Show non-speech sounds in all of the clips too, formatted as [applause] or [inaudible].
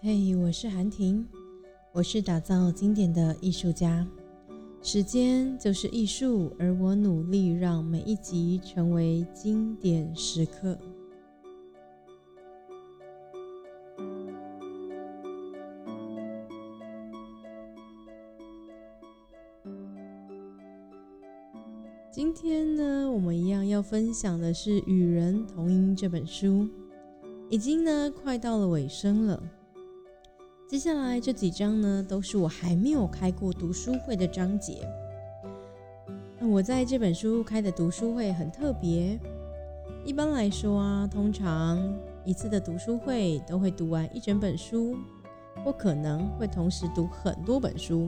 嘿，我是韩婷，我是打造经典的艺术家。时间就是艺术，而我努力让每一集成为经典时刻。今天呢，我们一样要分享的是《与人同音》这本书，已经呢快到了尾声了。接下来这几章呢，都是我还没有开过读书会的章节。那我在这本书开的读书会很特别。一般来说啊，通常一次的读书会都会读完一整本书，或可能会同时读很多本书。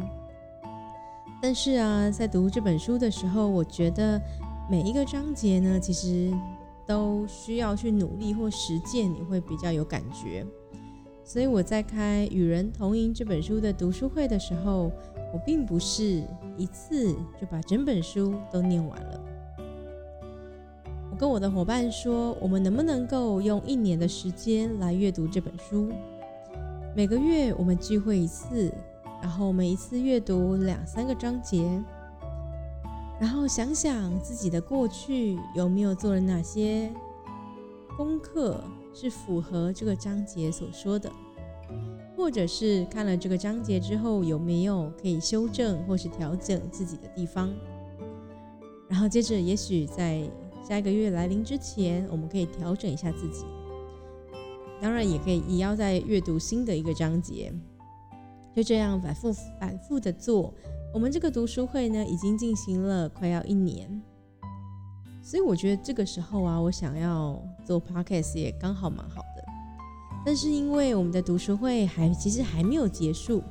但是啊，在读这本书的时候，我觉得每一个章节呢，其实都需要去努力或实践，你会比较有感觉。所以我在开《与人同赢》这本书的读书会的时候，我并不是一次就把整本书都念完了。我跟我的伙伴说，我们能不能够用一年的时间来阅读这本书？每个月我们聚会一次，然后每一次阅读两三个章节，然后想想自己的过去有没有做了哪些功课。是符合这个章节所说的，或者是看了这个章节之后有没有可以修正或是调整自己的地方，然后接着也许在下一个月来临之前，我们可以调整一下自己。当然也可以也要在阅读新的一个章节，就这样反复反复的做。我们这个读书会呢，已经进行了快要一年。所以我觉得这个时候啊，我想要做 podcast 也刚好蛮好。但是因为我们的读书会还其实还没有结束，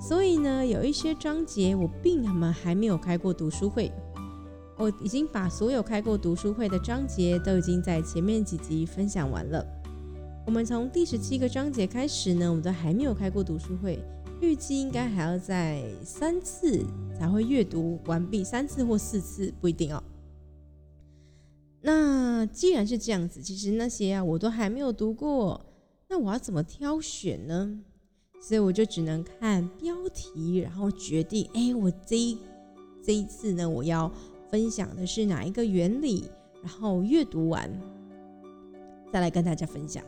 所以呢，有一些章节我并他们还没有开过读书会。我已经把所有开过读书会的章节都已经在前面几集分享完了。我们从第十七个章节开始呢，我们都还没有开过读书会，预计应该还要在三次才会阅读完毕，三次或四次不一定哦。那既然是这样子，其实那些啊我都还没有读过，那我要怎么挑选呢？所以我就只能看标题，然后决定，哎，我这一这一次呢，我要分享的是哪一个原理，然后阅读完再来跟大家分享。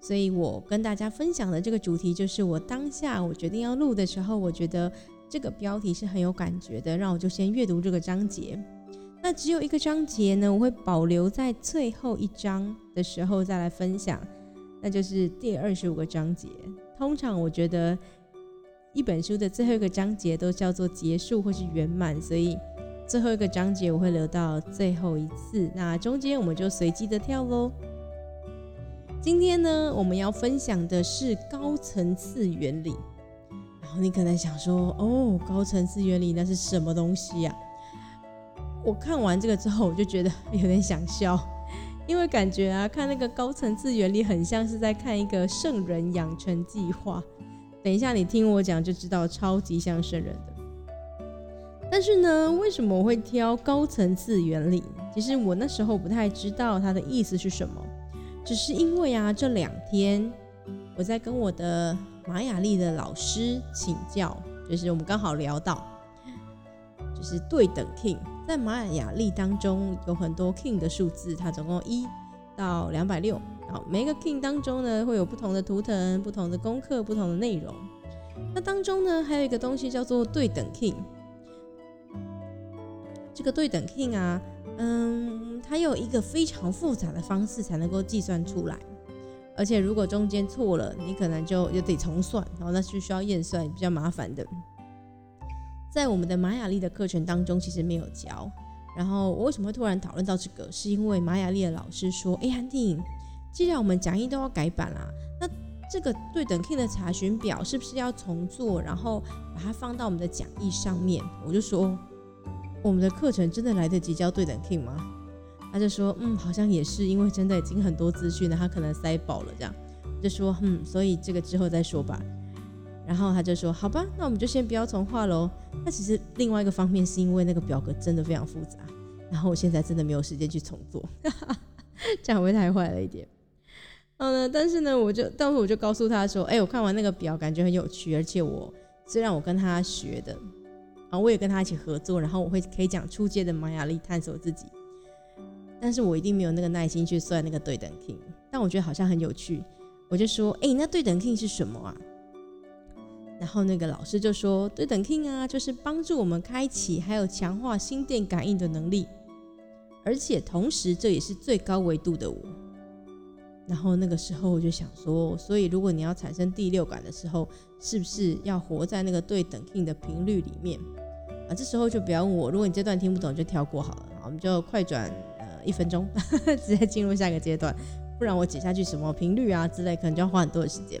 所以我跟大家分享的这个主题，就是我当下我决定要录的时候，我觉得这个标题是很有感觉的，让我就先阅读这个章节。那只有一个章节呢，我会保留在最后一章的时候再来分享，那就是第二十五个章节。通常我觉得一本书的最后一个章节都叫做结束或是圆满，所以最后一个章节我会留到最后一次。那中间我们就随机的跳喽。今天呢，我们要分享的是高层次原理。然后你可能想说，哦，高层次原理那是什么东西呀？我看完这个之后，我就觉得有点想笑，因为感觉啊，看那个高层次原理，很像是在看一个圣人养成计划。等一下你听我讲就知道，超级像圣人的。但是呢，为什么我会挑高层次原理？其实我那时候不太知道它的意思是什么，只是因为啊，这两天我在跟我的玛雅历的老师请教，就是我们刚好聊到，就是对等 king。在玛雅历当中有很多 king 的数字，它总共一到两百六。好，每个 king 当中呢，会有不同的图腾、不同的功课、不同的内容。那当中呢，还有一个东西叫做对等 king。这个对等 king 啊，嗯，它有一个非常复杂的方式才能够计算出来。而且如果中间错了，你可能就又得重算，然后那是需要验算，比较麻烦的。在我们的玛雅历的课程当中，其实没有教。然后我为什么会突然讨论到这个？是因为玛雅历的老师说：“哎，韩婷，既然我们讲义都要改版啦，那这个对等 king 的查询表是不是要重做，然后把它放到我们的讲义上面？”我就说：“我们的课程真的来得及教对等 king 吗？”他就说：“嗯，好像也是，因为真的已经很多资讯了，他可能塞饱了这样。”就说：“嗯，所以这个之后再说吧。”然后他就说：“好吧，那我们就先不要重画喽。”那其实另外一个方面是因为那个表格真的非常复杂，然后我现在真的没有时间去重做，这样会太坏了一点。嗯，但是呢，我就当时我就告诉他说，哎，我看完那个表，感觉很有趣，而且我虽然我跟他学的，啊，我也跟他一起合作，然后我会可以讲初阶的玛雅历探索自己，但是我一定没有那个耐心去算那个对等 king，但我觉得好像很有趣，我就说，哎，那对等 king 是什么啊？然后那个老师就说，对等 king 啊，就是帮助我们开启还有强化心电感应的能力，而且同时这也是最高维度的我。然后那个时候我就想说，所以如果你要产生第六感的时候，是不是要活在那个对等 king 的频率里面啊？这时候就不要问我，如果你这段听不懂就跳过好了。我们就快转呃一分钟，[laughs] 直接进入下一个阶段，不然我解下去什么频率啊之类，可能就要花很多的时间。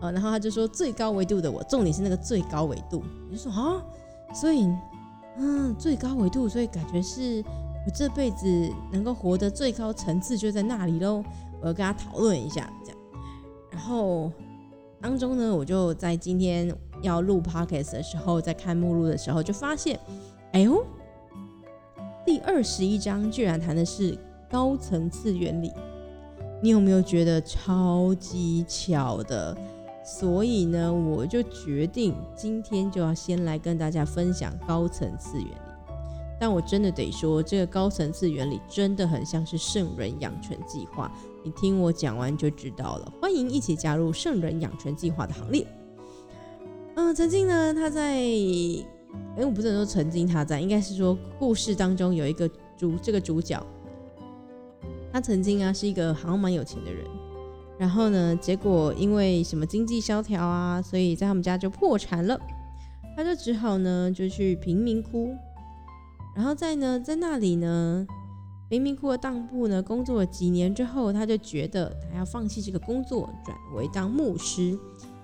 呃，然后他就说最高维度的我，重点是那个最高维度。你就说啊，所以嗯最高维度，所以感觉是我这辈子能够活得最高层次就在那里喽。我要跟他讨论一下，这样，然后当中呢，我就在今天要录 podcast 的时候，在看目录的时候，就发现，哎呦，第二十一章居然谈的是高层次原理，你有没有觉得超级巧的？所以呢，我就决定今天就要先来跟大家分享高层次原理。但我真的得说，这个高层次原理真的很像是圣人养成计划。你听我讲完就知道了。欢迎一起加入圣人养成计划的行列。嗯，曾经呢，他在，哎，我不是说曾经他在，应该是说故事当中有一个主，这个主角，他曾经啊是一个好像蛮有钱的人，然后呢，结果因为什么经济萧条啊，所以在他们家就破产了，他就只好呢就去贫民窟，然后在呢在那里呢。贫民窟的当铺呢，工作了几年之后，他就觉得他要放弃这个工作，转为当牧师，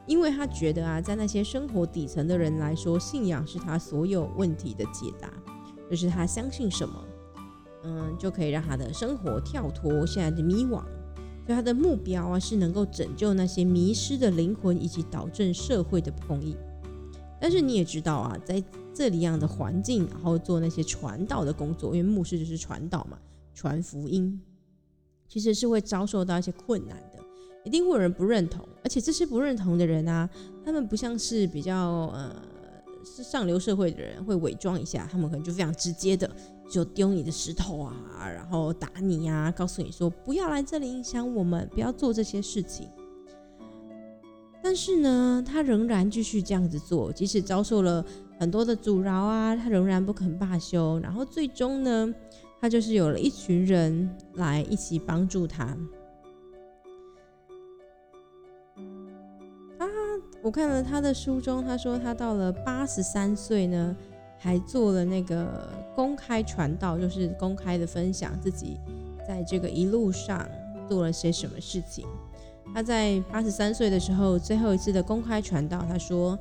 因为他觉得啊，在那些生活底层的人来说，信仰是他所有问题的解答，就是他相信什么，嗯，就可以让他的生活跳脱现在的迷惘。所以他的目标啊，是能够拯救那些迷失的灵魂，以及导正社会的不公义。但是你也知道啊，在这里样的环境，然后做那些传道的工作，因为牧师就是传道嘛。传福音其实是会遭受到一些困难的，一定会有人不认同，而且这些不认同的人啊，他们不像是比较呃是上流社会的人会伪装一下，他们可能就非常直接的就丢你的石头啊，然后打你呀，告诉你说不要来这里影响我们，不要做这些事情。但是呢，他仍然继续这样子做，即使遭受了很多的阻挠啊，他仍然不肯罢休，然后最终呢。他就是有了一群人来一起帮助他。我看了他的书中，他说他到了八十三岁呢，还做了那个公开传道，就是公开的分享自己在这个一路上做了些什么事情。他在八十三岁的时候，最后一次的公开传道，他说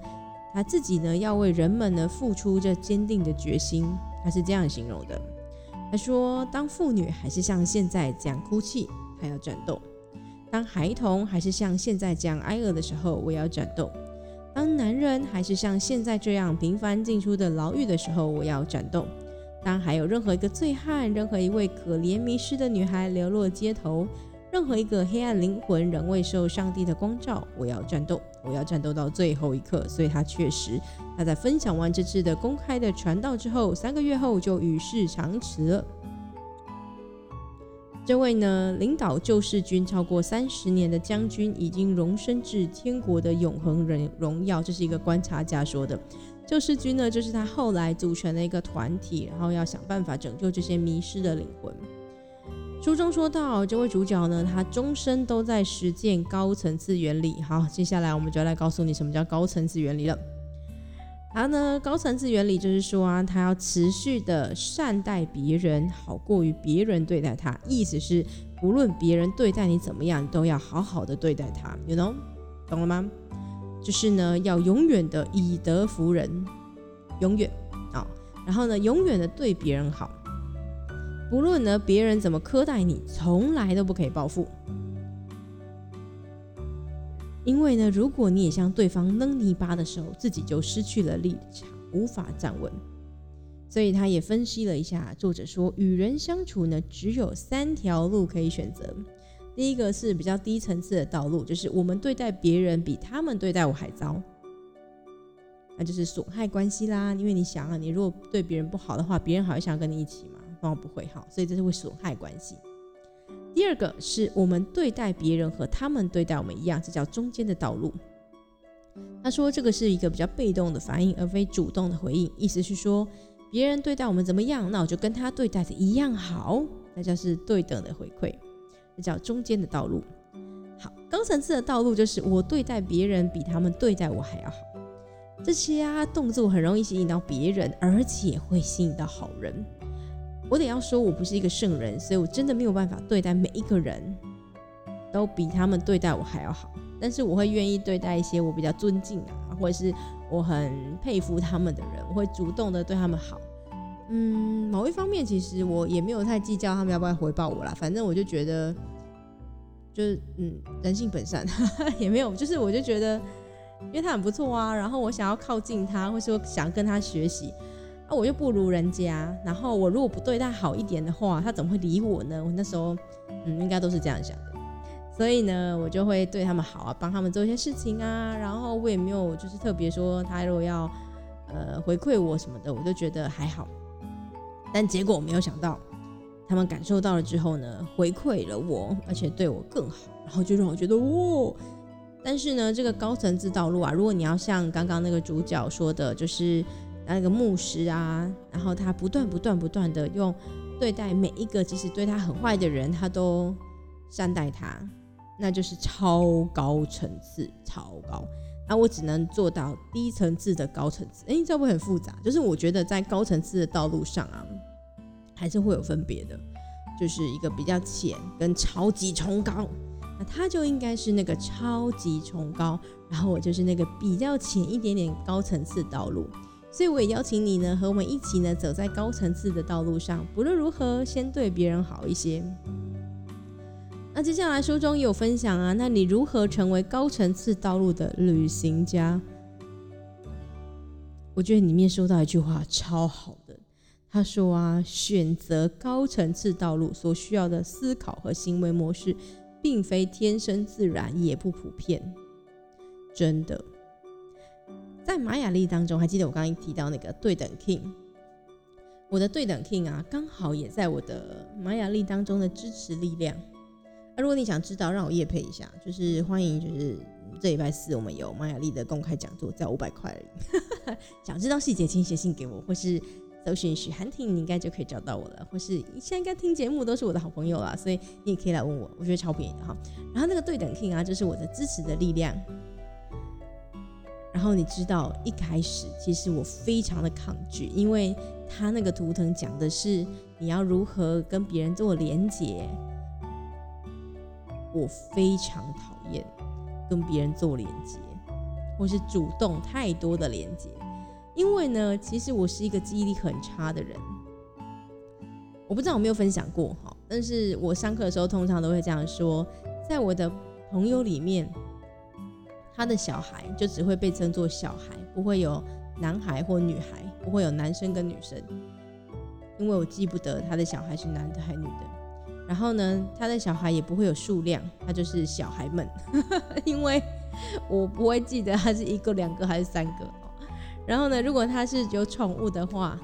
他自己呢要为人们呢付出这坚定的决心，他是这样形容的。他说：“当妇女还是像现在这样哭泣，还要战斗；当孩童还是像现在这样挨饿的时候，我要战斗；当男人还是像现在这样频繁进出的牢狱的时候，我要战斗；当还有任何一个醉汉、任何一位可怜迷失的女孩流落街头。”任何一个黑暗灵魂仍未受上帝的光照，我要战斗，我要战斗到最后一刻。所以他确实，他在分享完这次的公开的传道之后，三个月后就与世长辞了。这位呢，领导救世军超过三十年的将军，已经荣升至天国的永恒荣荣耀。这是一个观察家说的。救世军呢，就是他后来组成的一个团体，然后要想办法拯救这些迷失的灵魂。书中说到，这位主角呢，他终身都在实践高层次原理。好，接下来我们就要来告诉你什么叫高层次原理了。然后呢，高层次原理就是说啊，他要持续的善待别人，好过于别人对待他。意思是，不论别人对待你怎么样，都要好好的对待他。You know，懂了吗？就是呢，要永远的以德服人，永远啊，然后呢，永远的对别人好。不论呢别人怎么苛待你，从来都不可以报复。因为呢，如果你也向对方扔泥巴的时候，自己就失去了立场，无法站稳。所以他也分析了一下，作者说，与人相处呢，只有三条路可以选择。第一个是比较低层次的道路，就是我们对待别人比他们对待我还糟，那就是损害关系啦。因为你想啊，你如果对别人不好的话，别人还会想跟你一起吗？当然不会哈，所以这是会损害关系。第二个是我们对待别人和他们对待我们一样，这叫中间的道路。他说这个是一个比较被动的反应，而非主动的回应。意思是说，别人对待我们怎么样，那我就跟他对待的一样好，那叫是对等的回馈，这叫中间的道路。好，高层次的道路就是我对待别人比他们对待我还要好。这些啊动作很容易吸引到别人，而且会吸引到好人。我得要说，我不是一个圣人，所以我真的没有办法对待每一个人都比他们对待我还要好。但是我会愿意对待一些我比较尊敬啊，或者是我很佩服他们的人，我会主动的对他们好。嗯，某一方面其实我也没有太计较他们要不要回报我啦，反正我就觉得，就是嗯，人性本善，[laughs] 也没有，就是我就觉得，因为他很不错啊，然后我想要靠近他，或是说想跟他学习。我又不如人家，然后我如果不对他好一点的话，他怎么会理我呢？我那时候，嗯，应该都是这样想的，所以呢，我就会对他们好啊，帮他们做一些事情啊，然后我也没有就是特别说他如果要呃回馈我什么的，我就觉得还好。但结果我没有想到，他们感受到了之后呢，回馈了我，而且对我更好，然后就让我觉得哦！但是呢，这个高层次道路啊，如果你要像刚刚那个主角说的，就是。那个牧师啊，然后他不断不断不断的用对待每一个即使对他很坏的人，他都善待他，那就是超高层次，超高。那我只能做到低层次的高层次。哎，这不很复杂？就是我觉得在高层次的道路上啊，还是会有分别的，就是一个比较浅跟超级崇高。那他就应该是那个超级崇高，然后我就是那个比较浅一点点高层次道路。所以我也邀请你呢，和我们一起呢，走在高层次的道路上。不论如何，先对别人好一些。那接下来书中有分享啊，那你如何成为高层次道路的旅行家？我觉得里面说到一句话超好的，他说啊，选择高层次道路所需要的思考和行为模式，并非天生自然，也不普遍，真的。在玛雅历当中，还记得我刚刚提到那个对等 king，我的对等 king 啊，刚好也在我的玛雅历当中的支持力量。那如果你想知道，让我夜配一下，就是欢迎，就是这礼拜四我们有玛雅历的公开讲座，在五百块而已。[laughs] 想知道细节，请写信给我，或是搜寻许涵婷，你应该就可以找到我了。或是你现在应该听节目都是我的好朋友啦，所以你也可以来问我，我觉得超便宜的哈。然后那个对等 king 啊，就是我的支持的力量。然后你知道，一开始其实我非常的抗拒，因为他那个图腾讲的是你要如何跟别人做连接，我非常讨厌跟别人做连接，或是主动太多的连接，因为呢，其实我是一个记忆力很差的人，我不知道有没有分享过哈，但是我上课的时候通常都会这样说，在我的朋友里面。他的小孩就只会被称作小孩，不会有男孩或女孩，不会有男生跟女生，因为我记不得他的小孩是男的还是女的。然后呢，他的小孩也不会有数量，他就是小孩们，[laughs] 因为我不会记得他是一个、两个还是三个。然后呢，如果他是有宠物的话，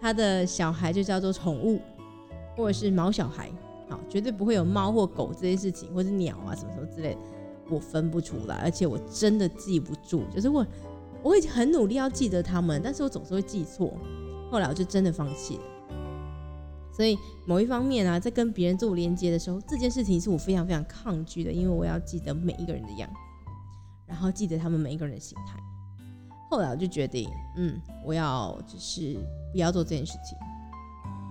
他的小孩就叫做宠物，或者是毛小孩，好，绝对不会有猫或狗这些事情，或是鸟啊什么什么之类的。我分不出来，而且我真的记不住。就是我，我已经很努力要记得他们，但是我总是会记错。后来我就真的放弃了。所以某一方面啊，在跟别人做连接的时候，这件事情是我非常非常抗拒的，因为我要记得每一个人的样子，然后记得他们每一个人的心态。后来我就决定，嗯，我要就是不要做这件事情。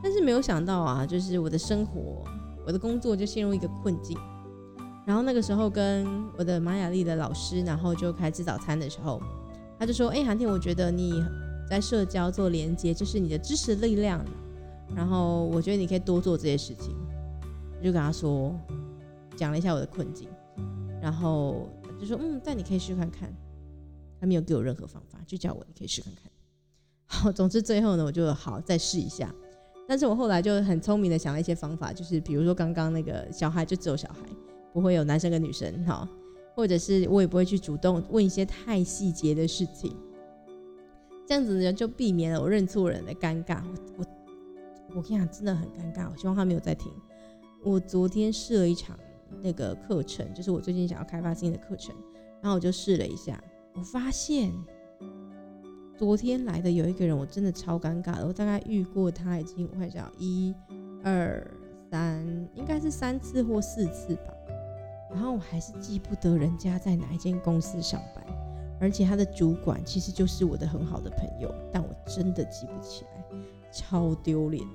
但是没有想到啊，就是我的生活，我的工作就陷入一个困境。然后那个时候跟我的玛雅丽的老师，然后就开吃早餐的时候，他就说：“哎，韩天，我觉得你在社交做连接，这是你的知识力量。然后我觉得你可以多做这些事情。”就跟他说，讲了一下我的困境，然后就说：“嗯，但你可以试看看。”他没有给我任何方法，就叫我你可以试看看。好，总之最后呢，我就好再试一下。但是我后来就很聪明的想了一些方法，就是比如说刚刚那个小孩就只有小孩。不会有男生跟女生哈，或者是我也不会去主动问一些太细节的事情，这样子呢就避免了我认错人的尴尬。我我我跟你讲，真的很尴尬。我希望他没有在听。我昨天试了一场那个课程，就是我最近想要开发新的课程，然后我就试了一下，我发现昨天来的有一个人，我真的超尴尬的。我大概遇过他已经我看一下，一、二、三，应该是三次或四次吧。然后我还是记不得人家在哪一间公司上班，而且他的主管其实就是我的很好的朋友，但我真的记不起来。超丢脸，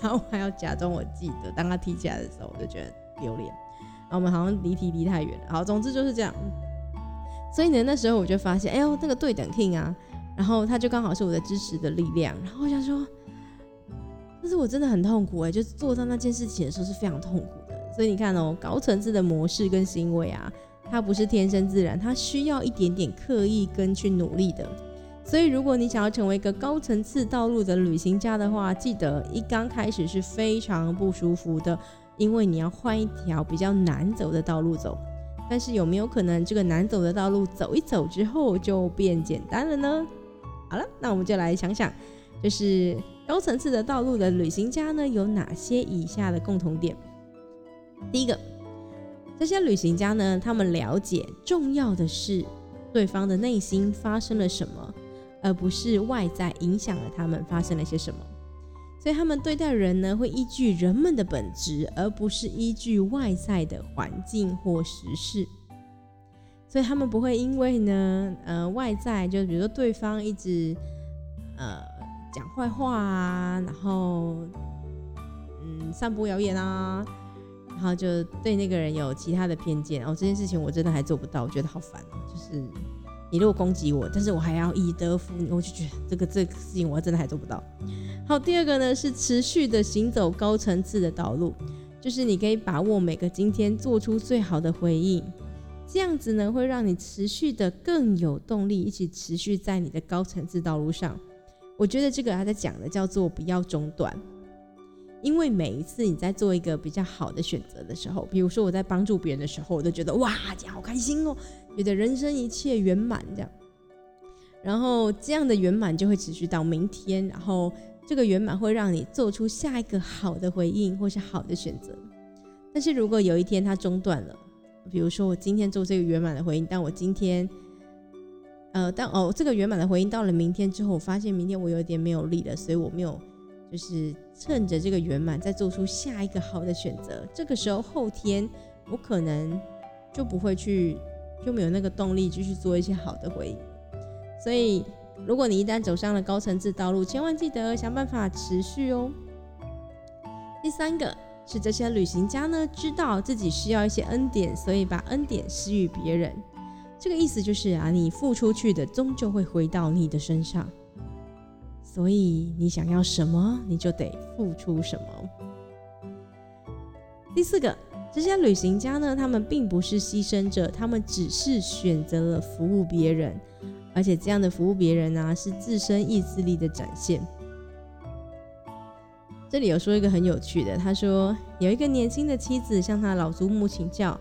然后我还要假装我记得。当他提起来的时候，我就觉得丢脸。然后我们好像离题离太远了。好，总之就是这样。所以呢，那时候我就发现，哎呦，那个对等 king 啊，然后他就刚好是我的支持的力量。然后我想说，但是我真的很痛苦哎，就做到那件事情的时候是非常痛苦。所以你看哦，高层次的模式跟行为啊，它不是天生自然，它需要一点点刻意跟去努力的。所以，如果你想要成为一个高层次道路的旅行家的话，记得一刚开始是非常不舒服的，因为你要换一条比较难走的道路走。但是有没有可能这个难走的道路走一走之后就变简单了呢？好了，那我们就来想想，就是高层次的道路的旅行家呢有哪些以下的共同点？第一个，这些旅行家呢，他们了解重要的是对方的内心发生了什么。而不是外在影响了他们发生了些什么，所以他们对待人呢，会依据人们的本质，而不是依据外在的环境或时事。所以他们不会因为呢，呃，外在就比如说对方一直呃讲坏话啊，然后嗯散播谣言啊，然后就对那个人有其他的偏见。哦，这件事情我真的还做不到，我觉得好烦哦，就是。你如果攻击我，但是我还要以德服你，我就觉得这个这个事情我真的还做不到。好，第二个呢是持续的行走高层次的道路，就是你可以把握每个今天做出最好的回应，这样子呢会让你持续的更有动力，一起持续在你的高层次道路上。我觉得这个他在讲的叫做不要中断，因为每一次你在做一个比较好的选择的时候，比如说我在帮助别人的时候，我都觉得哇，这样好开心哦。觉得人生一切圆满这样，然后这样的圆满就会持续到明天，然后这个圆满会让你做出下一个好的回应或是好的选择。但是如果有一天它中断了，比如说我今天做这个圆满的回应，但我今天，呃，但哦这个圆满的回应到了明天之后，我发现明天我有点没有力了，所以我没有就是趁着这个圆满再做出下一个好的选择。这个时候后天我可能就不会去。就没有那个动力继续做一些好的回应，所以如果你一旦走上了高层次道路，千万记得想办法持续哦。第三个是这些旅行家呢，知道自己需要一些恩典，所以把恩典施予别人。这个意思就是啊，你付出去的终究会回到你的身上，所以你想要什么，你就得付出什么。第四个。这些旅行家呢，他们并不是牺牲者，他们只是选择了服务别人，而且这样的服务别人呢，是自身意志力的展现。这里有说一个很有趣的，他说有一个年轻的妻子向他老祖母请教：“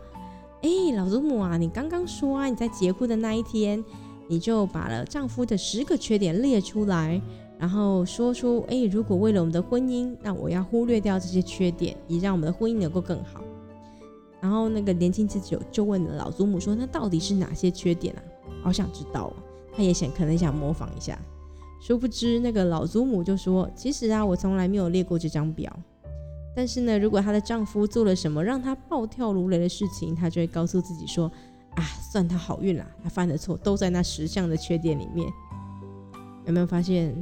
哎，老祖母啊，你刚刚说啊，你在结婚的那一天，你就把了丈夫的十个缺点列出来，然后说出：哎，如果为了我们的婚姻，那我要忽略掉这些缺点，以让我们的婚姻能够更好。”然后那个年轻妻子就就问老祖母说：“那到底是哪些缺点啊？好想知道哦。”他也想可能想模仿一下，殊不知那个老祖母就说：“其实啊，我从来没有列过这张表。但是呢，如果她的丈夫做了什么让她暴跳如雷的事情，她就会告诉自己说：‘啊，算他好运啦，他犯的错都在那十项的缺点里面。’有没有发现，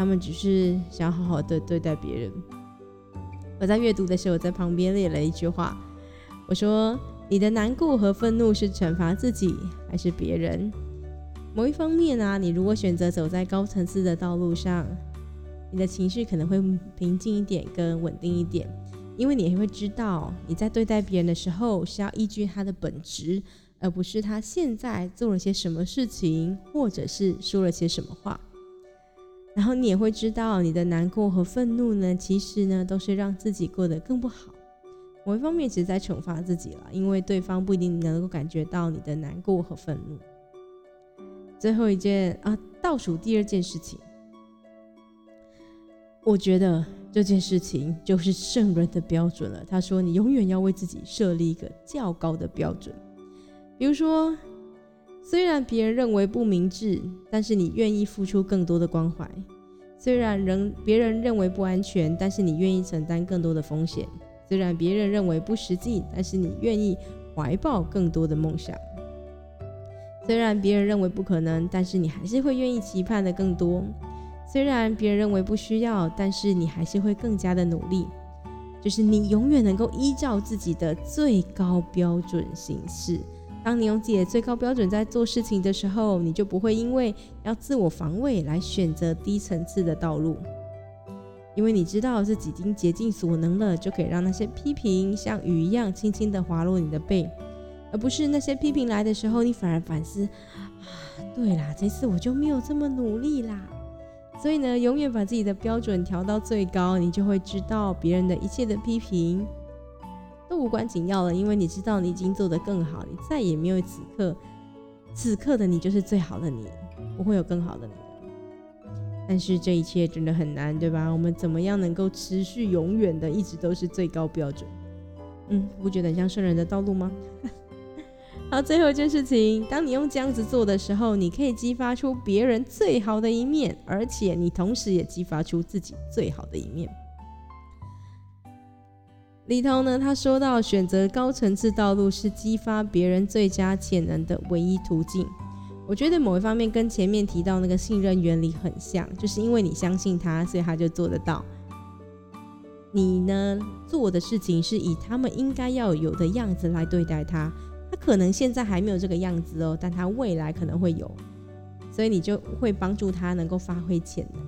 他们只是想好好的对待别人？我在阅读的时候，在旁边列了一句话。”我说：“你的难过和愤怒是惩罚自己还是别人？某一方面啊，你如果选择走在高层次的道路上，你的情绪可能会平静一点，跟稳定一点，因为你会知道你在对待别人的时候是要依据他的本质，而不是他现在做了些什么事情，或者是说了些什么话。然后你也会知道，你的难过和愤怒呢，其实呢，都是让自己过得更不好。”某一方面其实在惩罚自己了，因为对方不一定能够感觉到你的难过和愤怒。最后一件啊，倒数第二件事情，我觉得这件事情就是圣人的标准了。他说：“你永远要为自己设立一个较高的标准，比如说，虽然别人认为不明智，但是你愿意付出更多的关怀；虽然人别人认为不安全，但是你愿意承担更多的风险；虽然别人认为不实际，但是你愿意怀抱更多的梦想。”虽然别人认为不可能，但是你还是会愿意期盼的更多。虽然别人认为不需要，但是你还是会更加的努力。就是你永远能够依照自己的最高标准行事。当你用自己的最高标准在做事情的时候，你就不会因为要自我防卫来选择低层次的道路，因为你知道自己已经竭尽所能了，就可以让那些批评像雨一样轻轻的滑落你的背。而不是那些批评来的时候，你反而反思啊，对啦，这次我就没有这么努力啦。所以呢，永远把自己的标准调到最高，你就会知道别人的一切的批评无关紧要了，因为你知道你已经做得更好，你再也没有此刻此刻的你就是最好的你，不会有更好的你。但是这一切真的很难，对吧？我们怎么样能够持续永远的一直都是最高标准？嗯，不觉得很像圣人的道路吗？[laughs] 好，最后一件事情，当你用这样子做的时候，你可以激发出别人最好的一面，而且你同时也激发出自己最好的一面。里头呢，他说到，选择高层次道路是激发别人最佳潜能的唯一途径。我觉得某一方面跟前面提到那个信任原理很像，就是因为你相信他，所以他就做得到。你呢，做的事情是以他们应该要有的样子来对待他。他可能现在还没有这个样子哦，但他未来可能会有，所以你就会帮助他能够发挥潜能。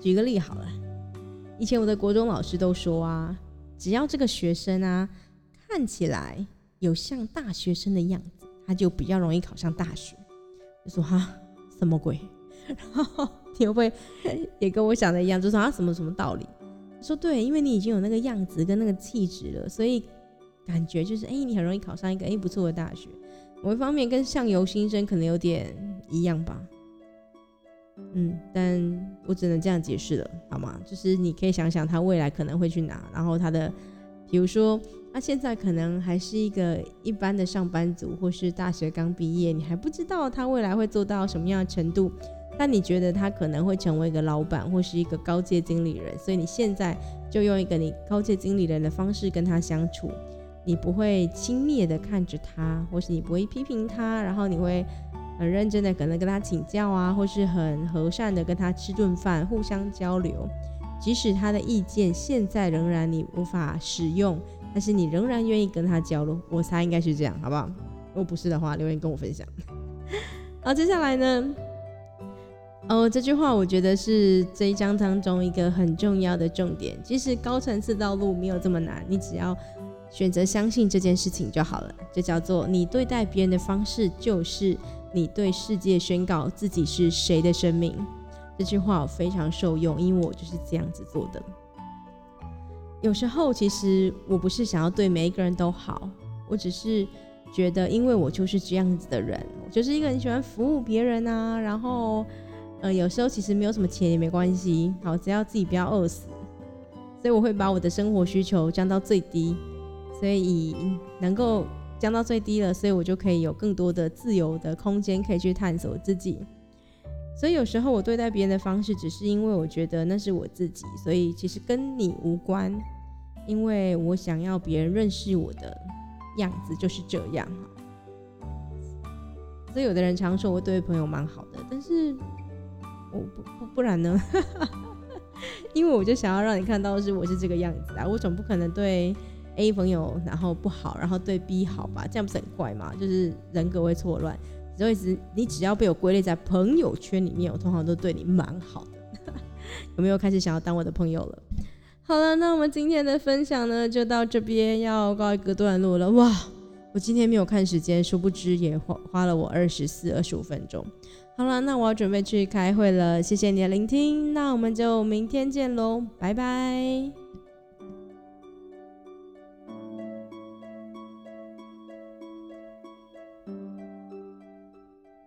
举个例好了，以前我的国中老师都说啊，只要这个学生啊看起来有像大学生的样子，他就比较容易考上大学。我说哈，什么鬼？[laughs] 然后你会不会 [laughs] 也跟我想的一样，就说啊什么什么道理？说对，因为你已经有那个样子跟那个气质了，所以。感觉就是，哎，你很容易考上一个哎不错的大学。某一方面跟相由心生可能有点一样吧，嗯，但我只能这样解释了，好吗？就是你可以想想他未来可能会去哪，然后他的，比如说他现在可能还是一个一般的上班族，或是大学刚毕业，你还不知道他未来会做到什么样的程度，但你觉得他可能会成为一个老板或是一个高阶经理人，所以你现在就用一个你高阶经理人的方式跟他相处。你不会轻蔑的看着他，或是你不会批评他，然后你会很认真的可能跟他请教啊，或是很和善的跟他吃顿饭，互相交流。即使他的意见现在仍然你无法使用，但是你仍然愿意跟他交流。我猜应该是这样，好不好？如果不是的话，留言跟我分享。[laughs] 好，接下来呢？哦，这句话我觉得是这一章当中一个很重要的重点。其实高层次道路没有这么难，你只要。选择相信这件事情就好了，这叫做你对待别人的方式，就是你对世界宣告自己是谁的生命。这句话我非常受用，因为我就是这样子做的。有时候其实我不是想要对每一个人都好，我只是觉得，因为我就是这样子的人，我就是一个很喜欢服务别人啊。然后，呃，有时候其实没有什么钱也没关系，好，只要自己不要饿死。所以我会把我的生活需求降到最低。所以能够降到最低了，所以我就可以有更多的自由的空间可以去探索自己。所以有时候我对待别人的方式，只是因为我觉得那是我自己，所以其实跟你无关。因为我想要别人认识我的样子就是这样所以有的人常说我对朋友蛮好的，但是我不不不然呢？因为我就想要让你看到是我是这个样子啊，我总不可能对。A 朋友，然后不好，然后对 B 好吧，这样不是很怪吗？就是人格会错乱。所以只你只要被我归类在朋友圈里面，我通常都对你蛮好的。[laughs] 有没有开始想要当我的朋友了？好了，那我们今天的分享呢，就到这边要告一个段落了。哇，我今天没有看时间，殊不知也花花了我二十四、二十五分钟。好了，那我要准备去开会了。谢谢你的聆听，那我们就明天见喽，拜拜。